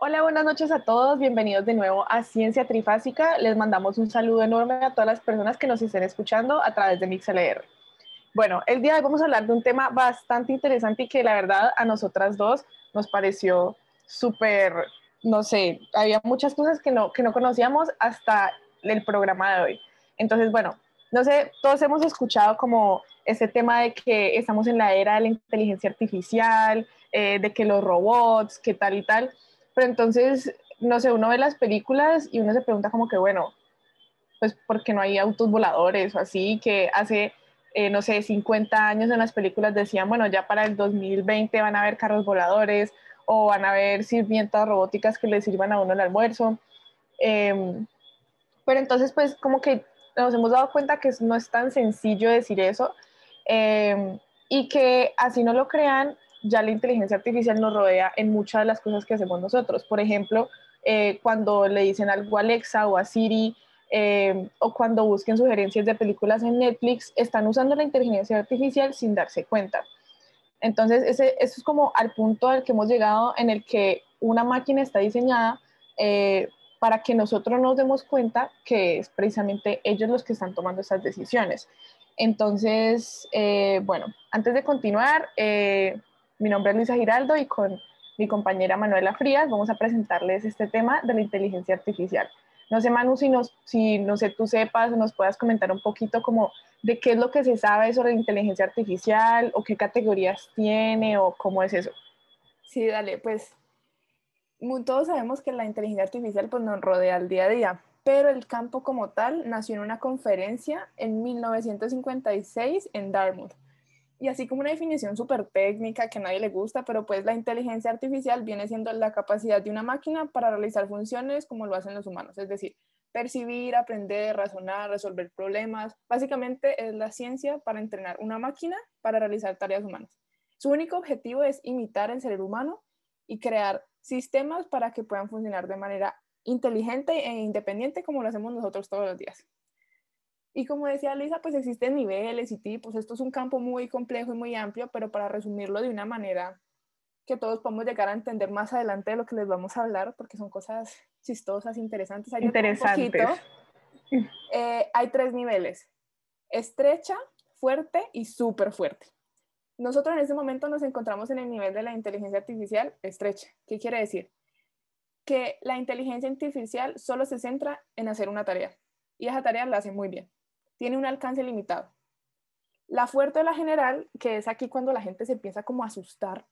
Hola, buenas noches a todos. Bienvenidos de nuevo a Ciencia Trifásica. Les mandamos un saludo enorme a todas las personas que nos estén escuchando a través de MixLR. Bueno, el día de hoy vamos a hablar de un tema bastante interesante y que la verdad a nosotras dos nos pareció súper, no sé, había muchas cosas que no, que no conocíamos hasta el programa de hoy. Entonces, bueno, no sé, todos hemos escuchado como ese tema de que estamos en la era de la inteligencia artificial, eh, de que los robots, que tal y tal. Pero entonces, no sé, uno ve las películas y uno se pregunta como que, bueno, pues porque no hay autos voladores o así, que hace, eh, no sé, 50 años en las películas decían, bueno, ya para el 2020 van a haber carros voladores o van a haber sirvientas robóticas que le sirvan a uno el almuerzo. Em, pero entonces, pues como que nos hemos dado cuenta que no es tan sencillo decir eso em, y que así no lo crean, ya la inteligencia artificial nos rodea en muchas de las cosas que hacemos nosotros. Por ejemplo, eh, cuando le dicen algo a Alexa o a Siri, eh, o cuando busquen sugerencias de películas en Netflix, están usando la inteligencia artificial sin darse cuenta. Entonces, ese, eso es como al punto al que hemos llegado en el que una máquina está diseñada eh, para que nosotros nos demos cuenta que es precisamente ellos los que están tomando esas decisiones. Entonces, bueno, antes de continuar, mi nombre es Luisa Giraldo y con mi compañera Manuela Frías vamos a presentarles este tema de la inteligencia artificial. No sé, Manu, si, nos, si no sé, tú sepas o nos puedas comentar un poquito como de qué es lo que se sabe sobre la inteligencia artificial o qué categorías tiene o cómo es eso. Sí, dale, pues todos sabemos que la inteligencia artificial pues nos rodea al día a día, pero el campo como tal nació en una conferencia en 1956 en Dartmouth y así como una definición súper técnica que a nadie le gusta, pero pues la inteligencia artificial viene siendo la capacidad de una máquina para realizar funciones como lo hacen los humanos, es decir, percibir, aprender, razonar, resolver problemas. Básicamente es la ciencia para entrenar una máquina para realizar tareas humanas. Su único objetivo es imitar el ser humano y crear sistemas para que puedan funcionar de manera inteligente e independiente como lo hacemos nosotros todos los días. Y como decía Luisa, pues existen niveles y tipos. Esto es un campo muy complejo y muy amplio, pero para resumirlo de una manera que todos podemos llegar a entender más adelante de lo que les vamos a hablar, porque son cosas chistosas, interesantes. Interesantes. Eh, hay tres niveles, estrecha, fuerte y súper fuerte. Nosotros en este momento nos encontramos en el nivel de la inteligencia artificial estrecha. ¿Qué quiere decir? Que la inteligencia artificial solo se centra en hacer una tarea y esa tarea la hace muy bien tiene un alcance limitado. La fuerte o la general, que es aquí cuando la gente se empieza como a asustar,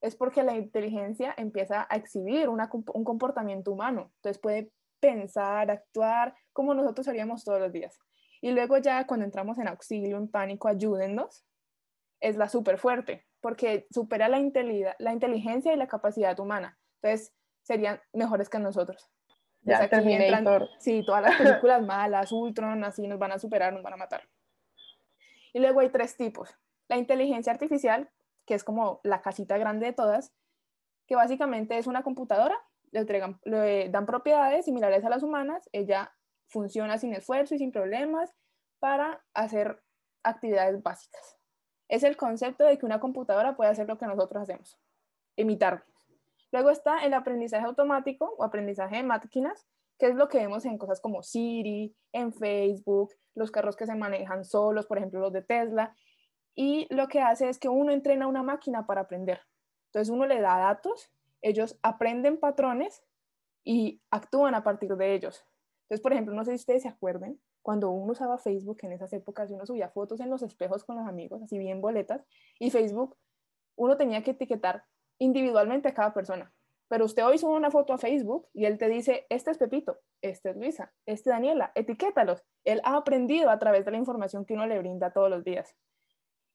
es porque la inteligencia empieza a exhibir un comportamiento humano. Entonces puede pensar, actuar como nosotros haríamos todos los días. Y luego ya cuando entramos en auxilio, en pánico, ayúdennos, es la súper fuerte, porque supera la, la inteligencia y la capacidad humana. Entonces serían mejores que nosotros. Ya, Terminator. sí, todas las películas malas, Ultron, así nos van a superar, nos van a matar. Y luego hay tres tipos. La inteligencia artificial, que es como la casita grande de todas, que básicamente es una computadora, le, entregan, le dan propiedades similares a las humanas, ella funciona sin esfuerzo y sin problemas para hacer actividades básicas. Es el concepto de que una computadora puede hacer lo que nosotros hacemos, imitar. Luego está el aprendizaje automático o aprendizaje de máquinas, que es lo que vemos en cosas como Siri, en Facebook, los carros que se manejan solos, por ejemplo los de Tesla. Y lo que hace es que uno entrena una máquina para aprender. Entonces uno le da datos, ellos aprenden patrones y actúan a partir de ellos. Entonces, por ejemplo, no sé si ustedes se acuerden, cuando uno usaba Facebook en esas épocas, uno subía fotos en los espejos con los amigos, así bien boletas, y Facebook, uno tenía que etiquetar individualmente a cada persona. Pero usted hoy sube una foto a Facebook y él te dice, este es Pepito, este es Luisa, este es Daniela, etiquétalos. Él ha aprendido a través de la información que uno le brinda todos los días.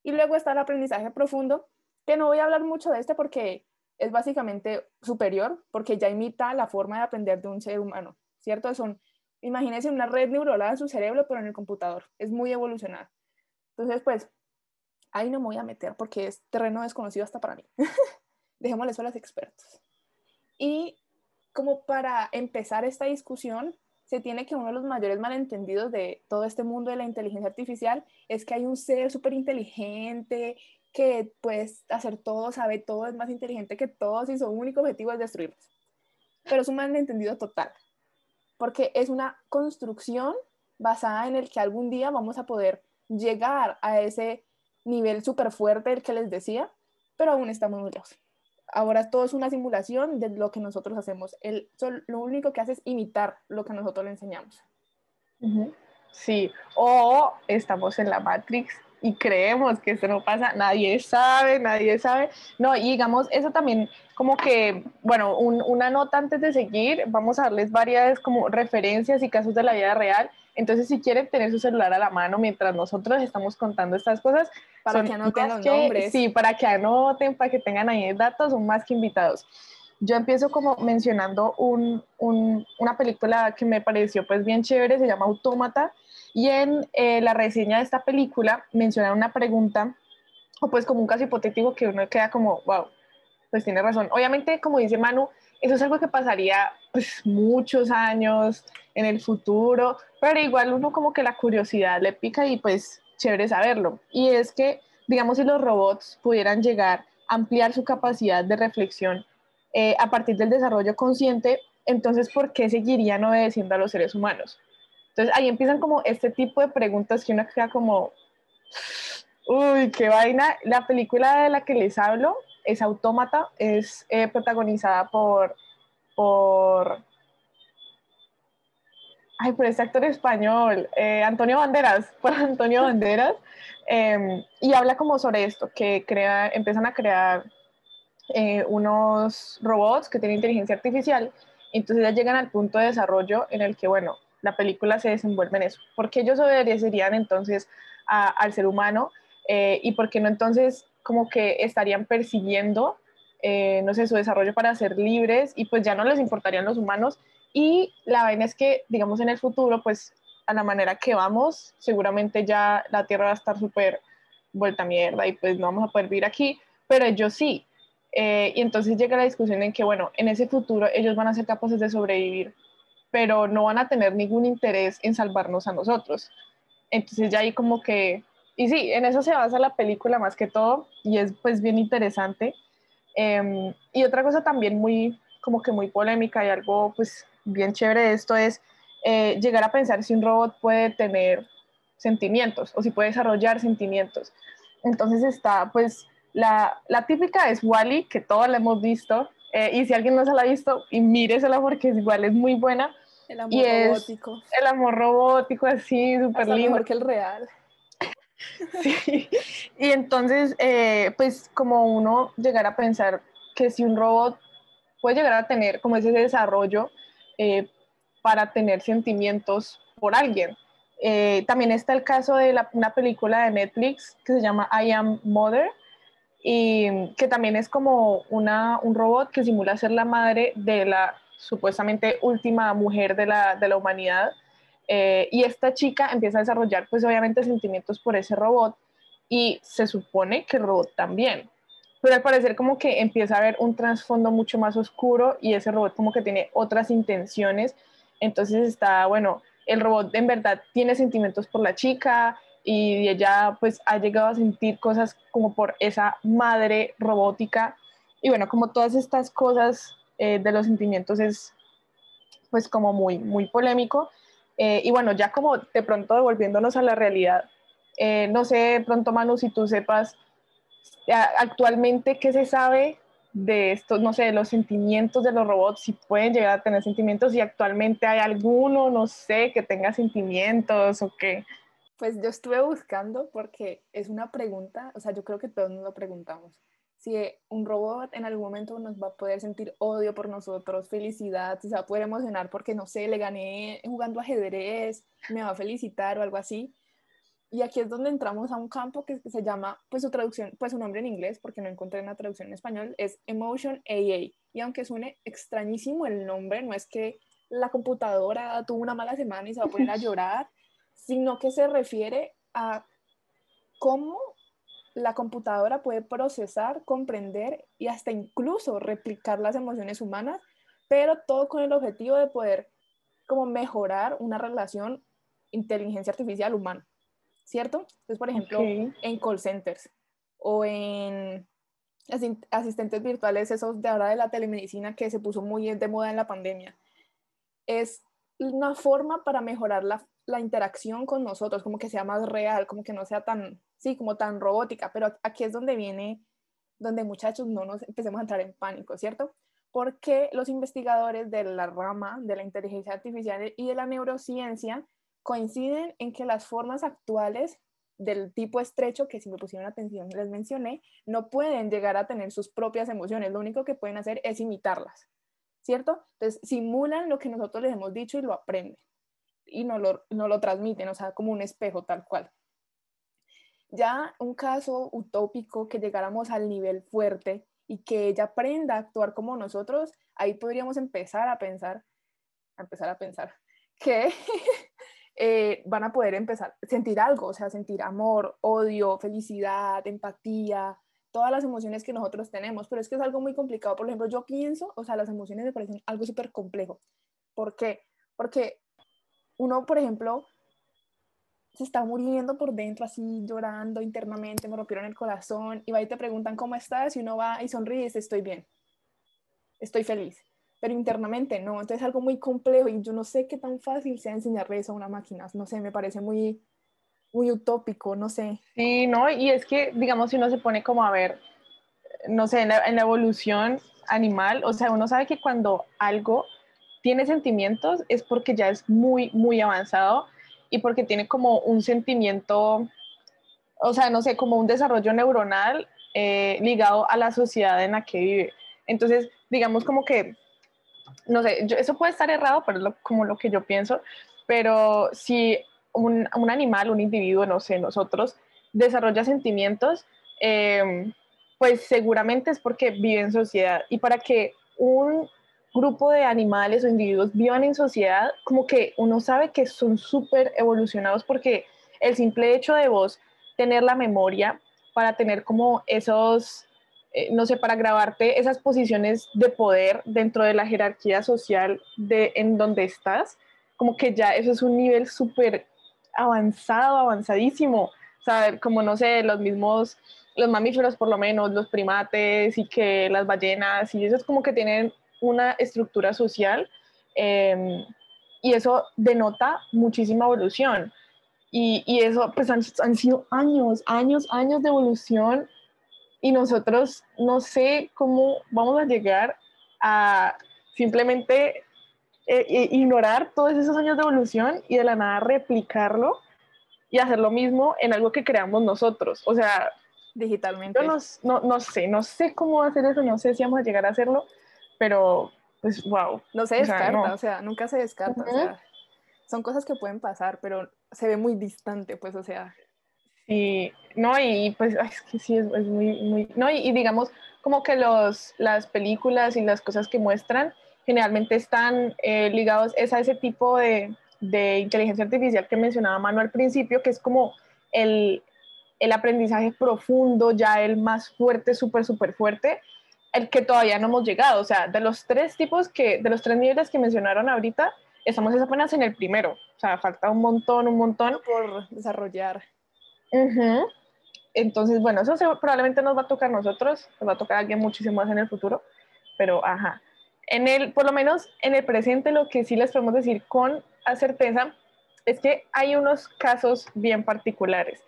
Y luego está el aprendizaje profundo, que no voy a hablar mucho de este porque es básicamente superior, porque ya imita la forma de aprender de un ser humano, ¿cierto? Son, imagínense una red neuronal en su cerebro, pero en el computador. Es muy evolucionado. Entonces, pues, ahí no me voy a meter porque es terreno desconocido hasta para mí. dejémosle eso a los expertos. Y como para empezar esta discusión, se tiene que uno de los mayores malentendidos de todo este mundo de la inteligencia artificial es que hay un ser súper inteligente que puede hacer todo, sabe todo, es más inteligente que todos y su único objetivo es destruirlos. pero es un malentendido total, porque es una construcción basada en el que algún día vamos a poder llegar a ese nivel súper fuerte el que les decía, pero aún estamos muy lejos. Ahora todo es una simulación de lo que nosotros hacemos. El, lo único que hace es imitar lo que nosotros le enseñamos. Sí, o estamos en la Matrix y creemos que esto no pasa, nadie sabe, nadie sabe. No, y digamos, eso también como que, bueno, una nota antes de seguir, vamos a darles varias como referencias y casos de la vida real. Entonces, si quieren tener su celular a la mano mientras nosotros estamos contando estas cosas, para que anoten los nombres. Sí, para que anoten, para que tengan ahí datos, son más que invitados. Yo empiezo como mencionando un, un, una película que me pareció pues bien chévere, se llama Autómata, y en eh, la reseña de esta película mencionan una pregunta, o pues como un caso hipotético que uno queda como, wow, pues tiene razón. Obviamente, como dice Manu, eso es algo que pasaría pues muchos años en el futuro, pero igual uno como que la curiosidad le pica y pues chévere saberlo. Y es que, digamos, si los robots pudieran llegar a ampliar su capacidad de reflexión eh, a partir del desarrollo consciente, entonces, ¿por qué seguirían obedeciendo a los seres humanos? Entonces, ahí empiezan como este tipo de preguntas que uno queda como, uy, qué vaina. La película de la que les hablo es Autómata, es eh, protagonizada por, por, ay, por este actor español, eh, Antonio Banderas, por Antonio Banderas, em, y habla como sobre esto, que crea, empiezan a crear eh, unos robots que tienen inteligencia artificial, entonces ya llegan al punto de desarrollo en el que, bueno, la película se desenvuelve en eso, porque ellos obedecerían entonces al ser humano y por qué no entonces como que estarían persiguiendo, eh, no sé, su desarrollo para ser libres y pues ya no les importarían los humanos. Y la vaina es que, digamos, en el futuro, pues a la manera que vamos, seguramente ya la Tierra va a estar súper vuelta a mierda y pues no vamos a poder vivir aquí, pero ellos sí. Eh, y entonces llega la discusión en que, bueno, en ese futuro ellos van a ser capaces de sobrevivir, pero no van a tener ningún interés en salvarnos a nosotros. Entonces ya ahí como que y sí, en eso se basa la película más que todo y es pues bien interesante. Em, y otra cosa también muy, como que muy polémica y algo pues bien chévere de esto es eh, llegar a pensar si un robot puede tener sentimientos o si puede desarrollar sentimientos. Entonces está pues la, típica es Wally, que todos la hemos visto, eh, y si alguien no se la ha visto, y míresela porque igual, es muy buena. El amor robótico. el amor robótico, así, súper lindo. Mejor que el real. Sí, y entonces, eh, pues como uno llegar a pensar que si un robot puede llegar a tener como ese desarrollo eh, para tener sentimientos por alguien. Eh, también está el caso de una película de Netflix que se llama I Am Mother y que también es como una, un robot que simula ser la madre de la supuestamente última mujer de la, de la humanidad eh, y esta chica empieza a desarrollar, pues obviamente, sentimientos por ese robot y se supone que el robot también. Pero al parecer como que empieza a haber un trasfondo mucho más oscuro y ese robot como que tiene otras intenciones. Entonces está, bueno, el robot en verdad tiene sentimientos por la chica y ella pues ha llegado a sentir cosas como por esa madre robótica. Y bueno, como todas estas cosas eh, de los sentimientos es pues como muy, muy polémico. Eh, y bueno, ya como de pronto devolviéndonos a la realidad, eh, no sé, de pronto Manu, si tú sepas actualmente qué se sabe de estos, no sé, de los sentimientos de los robots, si pueden llegar a tener sentimientos, si actualmente hay alguno, no sé, que tenga sentimientos o qué. Pues yo estuve buscando porque es una pregunta, o sea, yo creo que todos nos lo preguntamos si un robot en algún momento nos va a poder sentir odio por nosotros, felicidad, se va a poder emocionar porque, no sé, le gané jugando ajedrez, me va a felicitar o algo así. Y aquí es donde entramos a un campo que se llama, pues su traducción, pues su nombre en inglés, porque no encontré una traducción en español, es Emotion AA. Y aunque suene extrañísimo el nombre, no es que la computadora tuvo una mala semana y se va a poner a llorar, sino que se refiere a cómo la computadora puede procesar, comprender y hasta incluso replicar las emociones humanas, pero todo con el objetivo de poder como mejorar una relación inteligencia artificial humana, ¿cierto? Entonces, por ejemplo, en call centers o en, asistentes virtuales, esos de ahora de la telemedicina que se puso muy de moda en la pandemia, es una forma para mejorar la, la, interacción con nosotros, como que sea más real, como que no sea tan, sí, como tan robótica, pero aquí es donde viene, donde muchachos no nos empecemos a entrar en pánico, ¿cierto? Porque los investigadores de la rama de la inteligencia artificial y de la neurociencia coinciden en que las formas actuales del tipo estrecho, que si me pusieron atención les mencioné, no pueden llegar a tener sus propias emociones, lo único que pueden hacer es imitarlas, ¿cierto? Entonces simulan lo que nosotros les hemos dicho y lo aprenden y no lo, no lo transmiten, o sea, como un espejo tal cual. Ya un caso utópico que llegáramos al nivel fuerte y que ella aprenda a actuar como nosotros, ahí podríamos empezar a pensar, a empezar a pensar que Eh, van a poder empezar a sentir algo, o sea, sentir amor, odio, felicidad, empatía, todas las emociones que nosotros tenemos, pero es que es algo muy complicado. Por ejemplo, yo pienso, o sea, las emociones me parecen algo súper complejo. ¿Por qué? Porque uno, por ejemplo, se está muriendo por dentro, así llorando internamente, me rompieron el corazón, y va y te preguntan cómo estás, y uno va y sonríe y dice, estoy bien, estoy feliz pero internamente no. Entonces es algo muy complejo y yo no sé qué tan fácil sea enseñarle eso a una máquina. No sé, me parece muy, muy utópico, no sé. Sí, no, y es que, digamos, si uno se pone como a ver, no sé, en la, evolución animal, o sea, uno sabe que cuando algo tiene sentimientos es porque ya es muy, muy avanzado y porque tiene como un sentimiento, o sea, no sé, como un desarrollo neuronal eh, ligado a la sociedad en la que vive. Entonces, digamos como que no sé, eso puede estar errado, pero es como lo que yo pienso, pero si un, animal, un individuo, no sé, nosotros, desarrolla sentimientos, em, pues seguramente es porque vive en sociedad. Y para que un grupo de animales o individuos vivan en sociedad, como que uno sabe que son súper evolucionados porque el simple hecho de vos tener la memoria para tener como esos eh, no sé, para grabarte esas posiciones de poder dentro de la jerarquía social de en donde estás, como que ya eso es un nivel súper avanzado, avanzadísimo. Sea, como no sé, los mismos, los mamíferos por lo menos, los primates y que las ballenas y eso es como que tienen una estructura social em, y eso denota muchísima evolución. Y, y eso, pues han, han sido años, años, años de evolución y nosotros no sé cómo vamos a llegar a simplemente eh, ignorar todos esos años de evolución y de la nada replicarlo y hacer lo mismo en algo que creamos nosotros. O sea, digitalmente. Yo no, no, sé, no sé cómo hacer eso, no sé si vamos a llegar a hacerlo, pero pues wow. No se descarta, o sea, nunca se descarta. o sea, son cosas que pueden pasar, pero se ve muy distante, pues, o sea. Sí, no, y pues es que sí, es, muy, muy, no, y, digamos como que los, las películas y las cosas que muestran generalmente están eh, ligados es a ese tipo de, de, inteligencia artificial que mencionaba Manu al principio, que es como el, el aprendizaje profundo, ya el más fuerte, súper, súper fuerte, el que todavía no hemos llegado. O sea, de los tres tipos que, de los tres niveles que mencionaron ahorita, estamos apenas en el primero. O sea, falta un montón, un montón. Por desarrollar. Entonces, bueno, eso probablemente nos va a tocar a nosotros, nos va a tocar a alguien muchísimo más en el futuro, pero ajá. En el, por lo menos en el presente, lo que sí les podemos decir con certeza es que hay unos casos bien particulares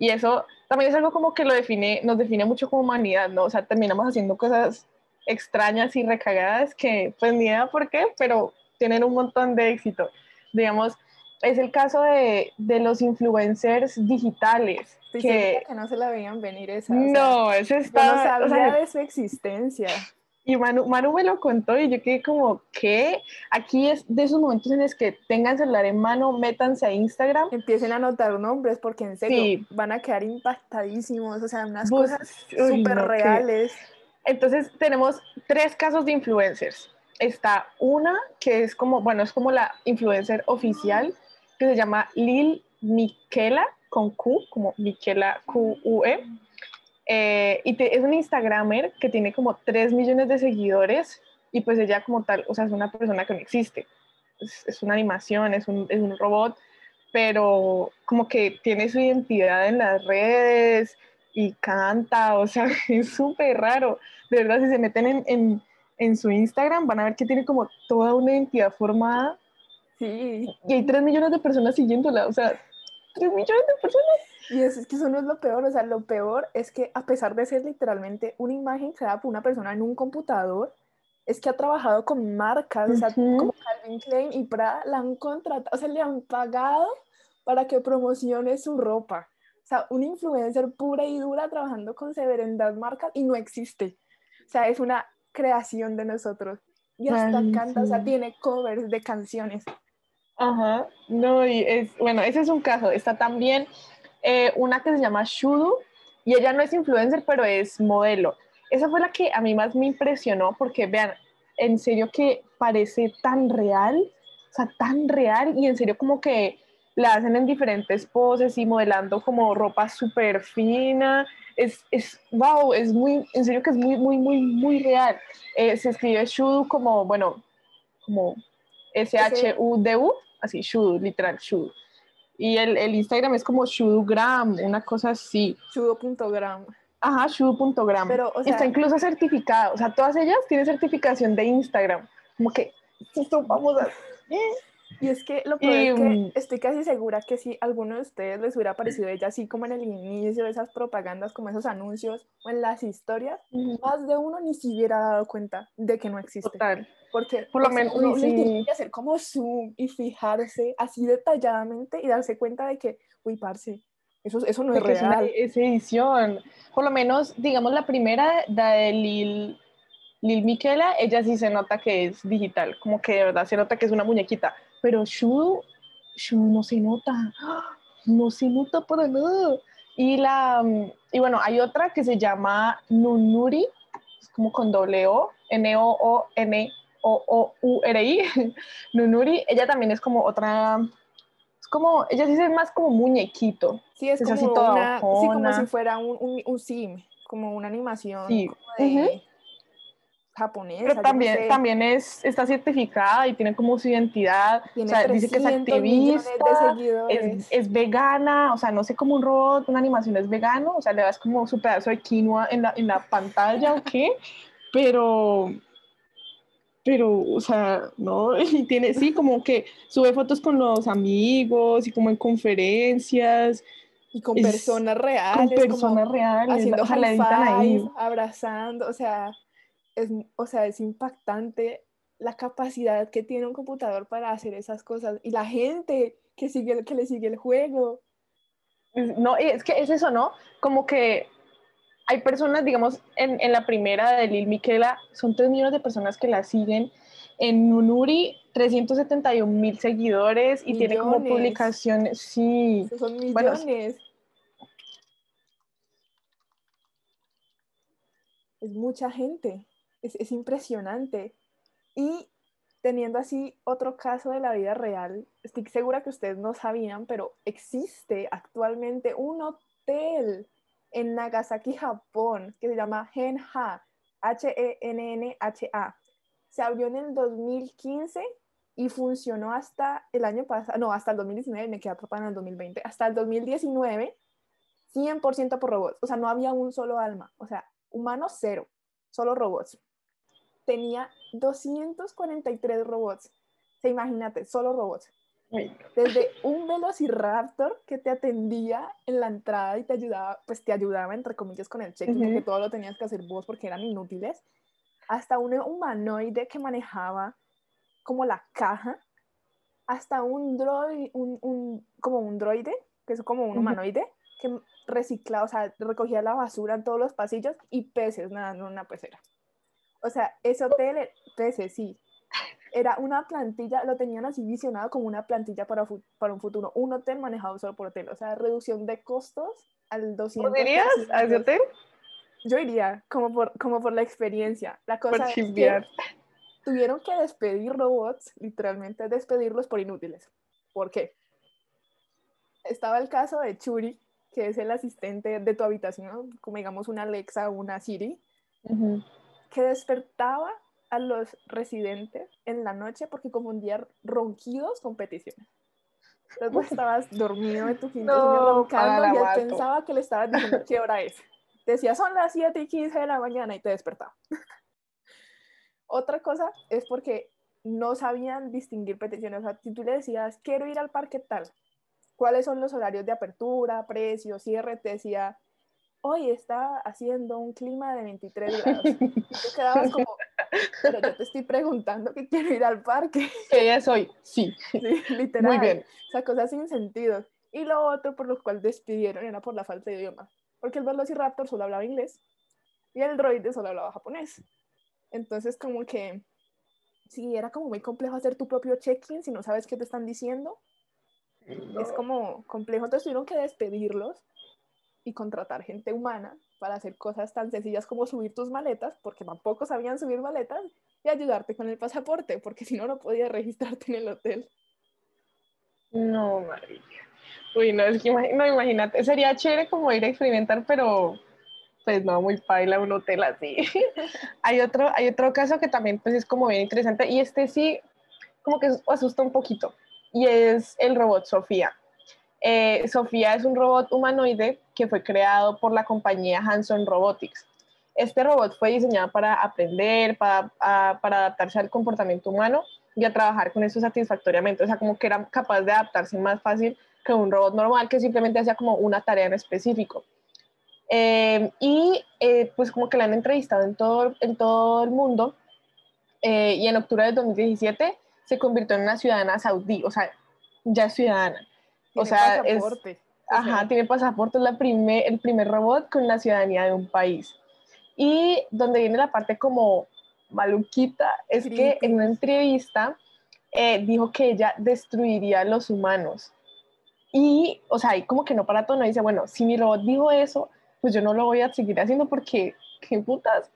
y eso también es algo como que lo define, nos define mucho como humanidad, ¿no? O sea, terminamos haciendo cosas extrañas y recagadas que pues ni idea por qué, pero tienen un montón de éxito. Digamos, es el caso de, de los influencers digitales. que, que no se la veían venir esa. No, ese está... Yo no sabía de su existencia. Y Manu, Manu, me lo contó y yo quedé como, ¿qué? Aquí es de esos momentos en los que tengan celular en mano, métanse a Instagram. Empiecen a anotar nombres porque en serio van a quedar impactadísimos, o sea, unas cosas súper reales. Entonces tenemos tres casos de influencers. Está una que es como, bueno, es como la influencer oficial, que se llama Lil Miquela, con Q, como Miquela Q-U-E. Eh, y es un Instagramer que tiene como 3 millones de seguidores y pues ella como tal, o sea, es una persona que no existe. Es, una animación, es un, es un, robot, pero como que tiene su identidad en las redes, y canta, o sea, es súper raro. De verdad, si se meten en, en, en, su Instagram, van a ver que tiene como toda una identidad formada. Sí. Y hay 3 millones de personas siguiéndola, o sea, 3 millones de personas. Y es, es, que eso no es lo peor, o sea, lo peor es que a pesar de ser literalmente una imagen creada por una persona en un computador, es que ha trabajado con marcas, uh -huh. o sea, como Calvin Klein y Prada, la han contratado, o sea, le han pagado para que promocione su ropa. O sea, un influencer pura y dura trabajando con severidad marcas y no existe. O sea, es una creación de nosotros. Y hasta Ay, canta, sí. o sea, tiene covers de canciones. Ajá, no, y es, bueno, ese es un caso. Está también eh, una que se llama Shudu, y ella no es influencer, pero es modelo. Esa fue la que a mí más me impresionó, porque vean, en serio que parece tan real, o sea, tan real, y en serio como que la hacen en diferentes poses y modelando como ropa súper fina. Es, es, wow, es muy, en serio que es muy, muy, muy, muy real. Eh, se escribe Shudu como, bueno, como S-H-U-D-U, así, Shudu, literal, Shudu. Y el, el, Instagram es como Shudugram, una cosa así. Shudu.gram. Ajá, Shudu.gram. Pero, o sea, Está incluso certificada, o sea, todas ellas tienen certificación de Instagram. Como que, esto vamos a... Y es que lo peor y, es que estoy casi segura que si alguno de ustedes les hubiera parecido ella así como en el inicio de esas propagandas, como esos anuncios o en las historias, uh -huh. más de uno ni se hubiera dado cuenta de que no existe. Total. Porque por lo menos uno sí. tiene que hacer como zoom y fijarse así detalladamente y darse cuenta de que, uy, parce, eso, eso no es Porque real. Es, una, es edición. Por lo menos, digamos, la primera, la de Lil, Lil Miquela, ella sí se nota que es digital, como que de verdad se nota que es una muñequita pero Shu, Shu no se nota, no se nota para nada. Y, la, y bueno, hay otra que se llama Nunuri, es como con doble O, N-O-O-N-O-O-U-R-I, Nunuri, ella también es como otra, es como, ella sí es más como muñequito. Sí, es, es como, así toda una, sí, como si fuera un, un, un sim, como una animación sí. como de, uh -huh japonesa. Pero también, no sé. también es, está certificada y tiene como su identidad. Tiene o sea, dice que es activista, es, es, vegana, o sea, no sé cómo un robot, una animación es vegano, o sea, le das como su pedazo de quinoa en la, en la pantalla o qué, pero, pero, o sea, no, y tiene, sí, como que sube fotos con los amigos y como en conferencias. Y con es, personas reales. Con personas reales. Haciendo ojalá ahí. abrazando, o sea es, o sea, es impactante la capacidad que tiene un computador para hacer esas cosas y la gente que, sigue, que le sigue el juego. No, es que es eso, ¿no? Como que hay personas, digamos, en, en la primera de Lil Miquela, son 3 millones de personas que la siguen. En Nunuri, 371 mil seguidores y millones. tiene como publicaciones, sí. Son millones. Bueno, es mucha gente es, es impresionante. Y teniendo así otro caso de la vida real, estoy segura que ustedes no sabían, pero existe actualmente un hotel en Nagasaki, Japón, que se llama Henha, H-E-N-N-H-A. Se abrió en el 2015 y funcionó hasta el año pasado, no, hasta el 2019, me quedé atrapada en el 2020, hasta el 2019, 100% por robots, o sea, no había un solo alma, o sea, humanos cero, solo robots tenía 243 robots. Se imagínate, solo robots. Desde un velociraptor que te atendía en la entrada y te ayudaba, pues te ayudaba entre comillas con el check-in, uh -huh. porque todo lo tenías que hacer vos porque eran inútiles, hasta un humanoide que manejaba como la caja, hasta un droide, un, un, como un droide, que es como un humanoide, uh -huh. que reciclaba, o sea, recogía la basura en todos los pasillos y peces nadando en una pecera. O sea, ese hotel, pese, sí, era una plantilla, lo tenían así visionado como una plantilla para, para un futuro, un hotel manejado solo por hotel, o sea, reducción de costos al 200. ¿Podrías a ese hotel? Yo iría, como por, como por la experiencia. La cosa por es que tuvieron que despedir robots, literalmente despedirlos por inútiles. ¿Por qué? Estaba el caso de Churi, que es el asistente de tu habitación, como digamos una Alexa o una Siri. Uh -huh que despertaba a los residentes en la noche porque confundía ronquidos con peticiones. Entonces vos estabas dormido en tu quinto sueño roncando y él pensaba que le estabas diciendo qué hora es. Te decía, son las 7 y 15 de la mañana y te despertaba. Otra cosa es porque no sabían distinguir peticiones. O sea, si tú le decías, quiero ir al parque tal, ¿cuáles son los horarios de apertura, precio, cierre? Te decía, hoy está haciendo un clima de 23 grados. Y tú quedabas como, pero yo te estoy preguntando que quiero ir al parque. ¿Qué es hoy? Sí. sí. literal. Muy bien. O sea, cosas sin sentido. Y lo otro por lo cual despidieron era por la falta de idioma. Porque el Velociraptor solo hablaba inglés y el droide solo hablaba japonés. Entonces, como que sí, era como muy complejo hacer tu propio check-in si no sabes qué te están diciendo. Es como complejo. Entonces tuvieron que despedirlos y contratar gente humana para hacer cosas tan sencillas como subir tus maletas, porque tampoco sabían subir maletas, y ayudarte con el pasaporte, porque si no, no podías registrarte en el hotel. No, María. Uy, no, es que no, imagínate, sería chévere como ir a experimentar, pero pues no, muy paila un hotel así. hay, otro, hay otro caso que también pues es como bien interesante y este sí como que asusta un poquito y es el robot Sofía. Eh, Sofía es un robot humanoide que fue creado por la compañía Hanson Robotics. Este robot fue diseñado para aprender, para, adaptarse al comportamiento humano y a trabajar con eso satisfactoriamente. O sea, como que era capaz de adaptarse más fácil que un robot normal que simplemente hacía como una tarea en específico. Eh, y eh, pues como que la han entrevistado en todo, el mundo eh, y en octubre de 2017 se convirtió en una ciudadana saudí, o sea, ya ciudadana. O sea, pasaporte. Es, ajá, tiene pasaporte, es la primer, el primer robot con la ciudadanía de un país. Y donde viene la parte como maluquita es que en una entrevista dijo que ella destruiría a los humanos. Y, o sea, ahí como que no para todo, no dice, bueno, si mi robot dijo eso, pues yo no lo voy a seguir haciendo porque, qué putas.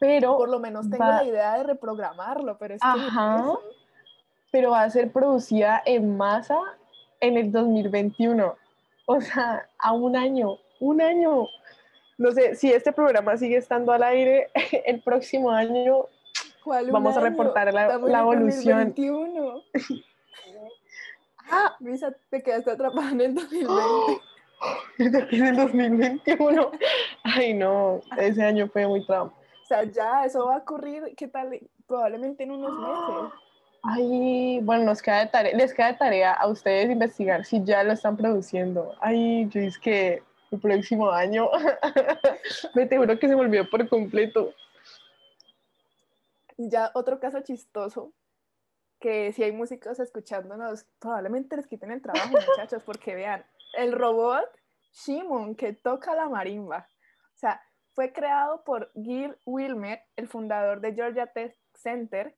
Pero... Por lo menos tengo la idea de reprogramarlo, pero es que... Ajá, pero va a ser producida en masa en el 2021. O sea, a un año, un año. No sé, si este programa sigue estando al aire, el próximo año vamos a reportar la, la evolución. 2021. ah, Misa, te quedaste atrapada en el 2020. en el 2021. Ay, no, ese año fue muy trauma. O sea, ya, eso va a ocurrir, ¿qué tal? Probablemente en unos meses. Ay, bueno, nos queda de tarea, les queda de tarea a ustedes investigar si ya lo están produciendo. Ay, yo es que el próximo año, me te juro que se me olvidó por completo. Ya otro caso chistoso, que si hay músicos escuchándonos, probablemente les quiten el trabajo, muchachos, porque vean, el robot Shimon que toca la marimba. O sea, fue creado por Gil Wilmer, el fundador de Georgia Tech Center,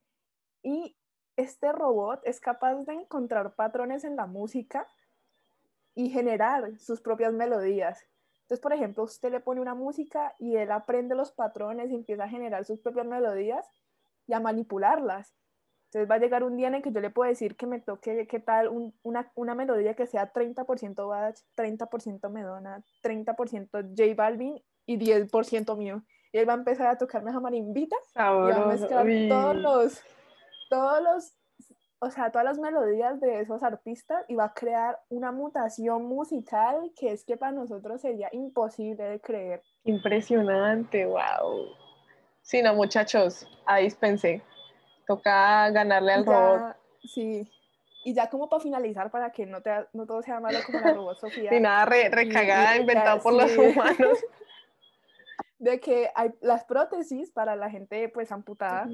y este robot es capaz de encontrar patrones en la música y generar sus propias melodías. Entonces, por ejemplo, usted le pone una música y él aprende los patrones y empieza a generar sus propias melodías y a manipularlas. Entonces va a llegar un día en el que yo le puedo decir que me toque, qué tal, una, una, melodía que sea 30% Bach, 30% Medona, 30% J Balvin y 10% mío. Y él va a empezar a tocarme esa marimbita y va a mezclar todos los, todos los, o sea, todas las melodías de esos artistas y va a crear una mutación musical que es que para nosotros sería imposible de creer. Impresionante, wow. Sí, no, muchachos, ahí pensé Toca ganarle al robot. Sí. Y ya como para finalizar, para que no, te, no todo sea malo como la robot Sofía. Ni nada recagada inventado por los humanos. De que hay las prótesis para la gente pues amputada.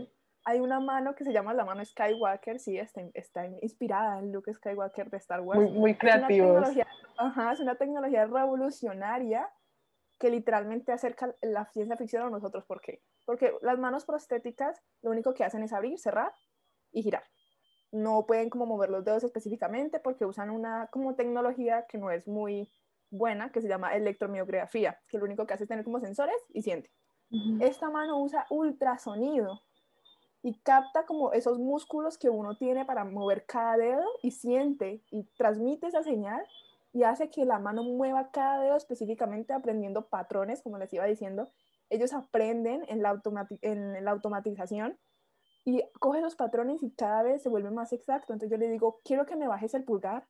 Hay una mano que se llama la mano Skywalker, sí, está, está inspirada en Luke Skywalker de Star Wars. Muy, muy creativos. Ajá, es una tecnología revolucionaria que literalmente acerca la ciencia ficción a nosotros. ¿Por qué? Porque las manos prostéticas lo único que hacen es abrir, cerrar y girar. No pueden como mover los dedos específicamente porque usan una como tecnología que no es muy buena, que se llama electromiografía, que lo único que hace es tener como sensores y siente. Esta mano usa ultrasonido y capta como esos músculos que uno tiene para mover cada dedo y siente y transmite esa señal y hace que la mano mueva cada dedo específicamente aprendiendo patrones, como les iba diciendo. Ellos aprenden en la, en la automatización y coge los patrones y cada vez se vuelve más exacto. Entonces yo le digo, quiero que me bajes el pulgar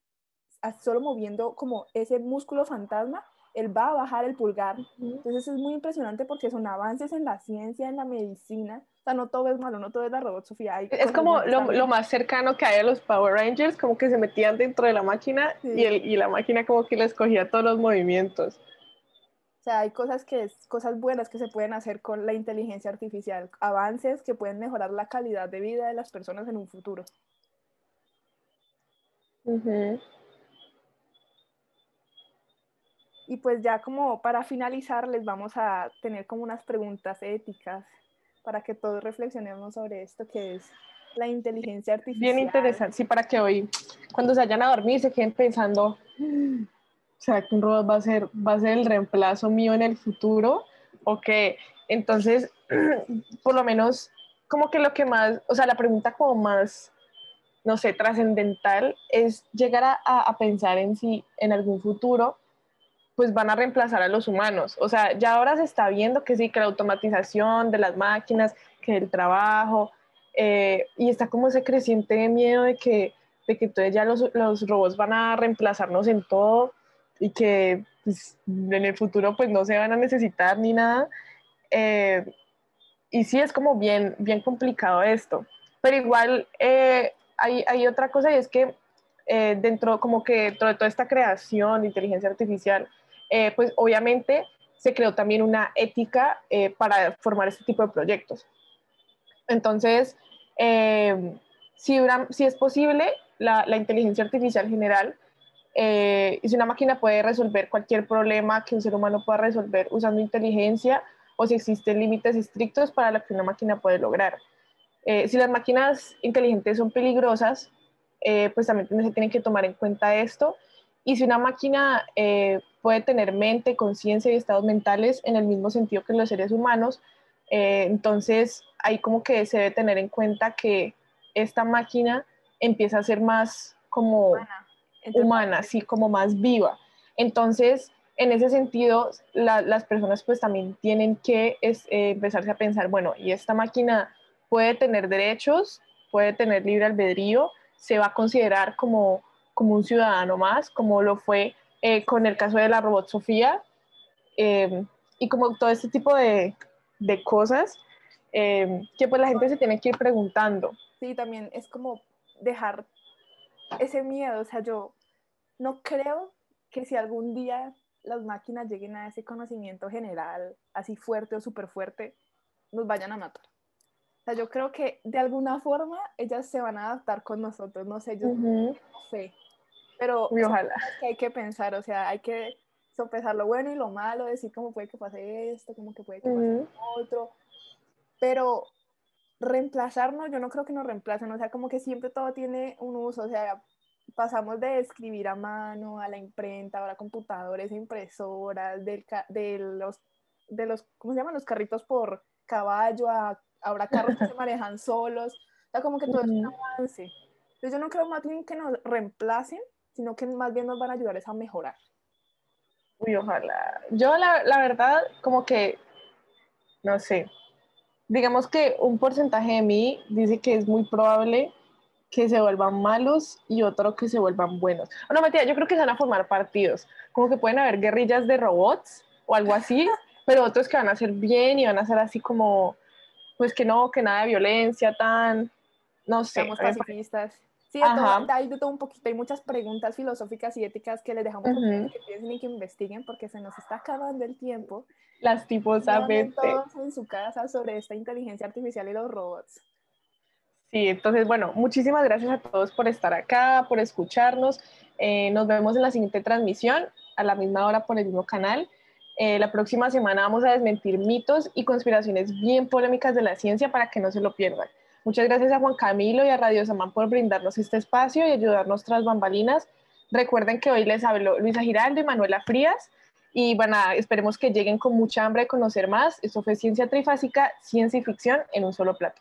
solo moviendo como ese músculo fantasma, él va a bajar el pulgar. Entonces es muy impresionante porque son avances en la ciencia, en la medicina. Sea, no todo es malo, no todo es la robot Sofía. es como lo, más cercano que hay a los Power Rangers, como que se metían dentro de la máquina y, el, y la máquina como que les cogía todos los movimientos. O sea, hay cosas, que, cosas buenas que se pueden hacer con la inteligencia artificial, avances que pueden mejorar la calidad de vida de las personas en un futuro. Y pues ya como para finalizar les vamos a tener como unas preguntas éticas para que todos reflexionemos sobre esto que es la inteligencia artificial. Bien interesante, sí, para que hoy cuando se vayan a dormir se queden pensando, ¿será que un robot va a ser, va a ser el reemplazo mío en el futuro? ¿O qué? Entonces, por lo menos, como que lo que más, o sea, la pregunta como más no sé, trascendental es llegar a, a, pensar en si en algún futuro pues van a reemplazar a los humanos. O sea, ya ahora se está viendo que sí, que la automatización de las máquinas, que el trabajo, eh, y está como ese creciente miedo de que, de que entonces ya los, los robots van a reemplazarnos en todo y que pues, en el futuro pues no se van a necesitar ni nada. Eh, y sí, es como bien, bien complicado esto. Pero igual, eh, hay, otra cosa y es que eh, dentro, como que dentro de toda esta creación de inteligencia artificial, eh, pues obviamente se creó también una ética eh, para formar este tipo de proyectos. Entonces, si, si, es posible, la, la inteligencia artificial general, y si una máquina puede resolver cualquier problema que un ser humano pueda resolver usando inteligencia, o si existen límites estrictos para lo que una máquina puede lograr. Eh, si las máquinas inteligentes son peligrosas, eh, pues también se tienen que tomar en cuenta esto. Y si una máquina eh, puede tener mente, conciencia y estados mentales en el mismo sentido que los seres humanos, entonces ahí como que se debe tener en cuenta que esta máquina empieza a ser más como humana, así como más viva. Entonces, en ese sentido, las personas pues también tienen que empezarse a pensar, bueno, ¿y esta máquina puede tener derechos, puede tener libre albedrío, se va a considerar como, como un ciudadano más, como lo fue eh, con el caso de la robot Sofía, em, y como todo este tipo de, de cosas em, que pues la gente se tiene que ir preguntando. Sí, también es como dejar ese miedo, o sea, yo no creo que si algún día las máquinas lleguen a ese conocimiento general, así fuerte o súper fuerte, nos vayan a matar sea, yo creo que de alguna forma ellas se van a adaptar con nosotros, no sé, yo no sé, pero ojalá. que hay que pensar, o sea, hay que sopesar lo bueno y lo malo, decir cómo puede que pase esto, cómo que puede que pase otro, pero reemplazarnos, yo no creo que nos reemplacen, o sea, como que siempre todo tiene un uso, o sea, pasamos de escribir a mano a la imprenta, ahora computadores, impresoras, del, de los, de los, ¿cómo se llaman? Los carritos por caballo a habrá carros que se manejan solos, o sea, como que todo es un avance. Entonces yo no creo más bien que nos reemplacen, sino que más bien nos van a ayudar a mejorar. Uy, ojalá. Yo la, la verdad, como que, no sé, digamos que un porcentaje de mí dice que es muy probable que se vuelvan malos y otro que se vuelvan buenos. Oh, no, Matías, yo creo que se van a formar partidos, como que pueden haber guerrillas de robots o algo así, pero otros que van a ser bien y van a ser así como pues que no, que nada de violencia, tan, no sé. Somos pacifistas. Sí, hay de todo un poquito, hay muchas preguntas filosóficas y éticas que les dejamos que piensen y que investiguen porque se nos está acabando el tiempo. Lastimosamente. Todos en su casa sobre esta inteligencia artificial y los robots. Sí, entonces, bueno, muchísimas gracias a todos por estar acá, por escucharnos. Eh, nos vemos en la siguiente transmisión a la misma hora por el mismo canal. Eh, la próxima semana vamos a desmentir mitos y conspiraciones bien polémicas de la ciencia para que no se lo pierdan. Muchas gracias a Juan Camilo y a Radio Samán por brindarnos este espacio y ayudarnos tras bambalinas. Recuerden que hoy les habló Luisa Giraldo y Manuela Frías y bueno, esperemos que lleguen con mucha hambre de conocer más. Esto fue Ciencia Trifásica, Ciencia y Ficción en un solo plato.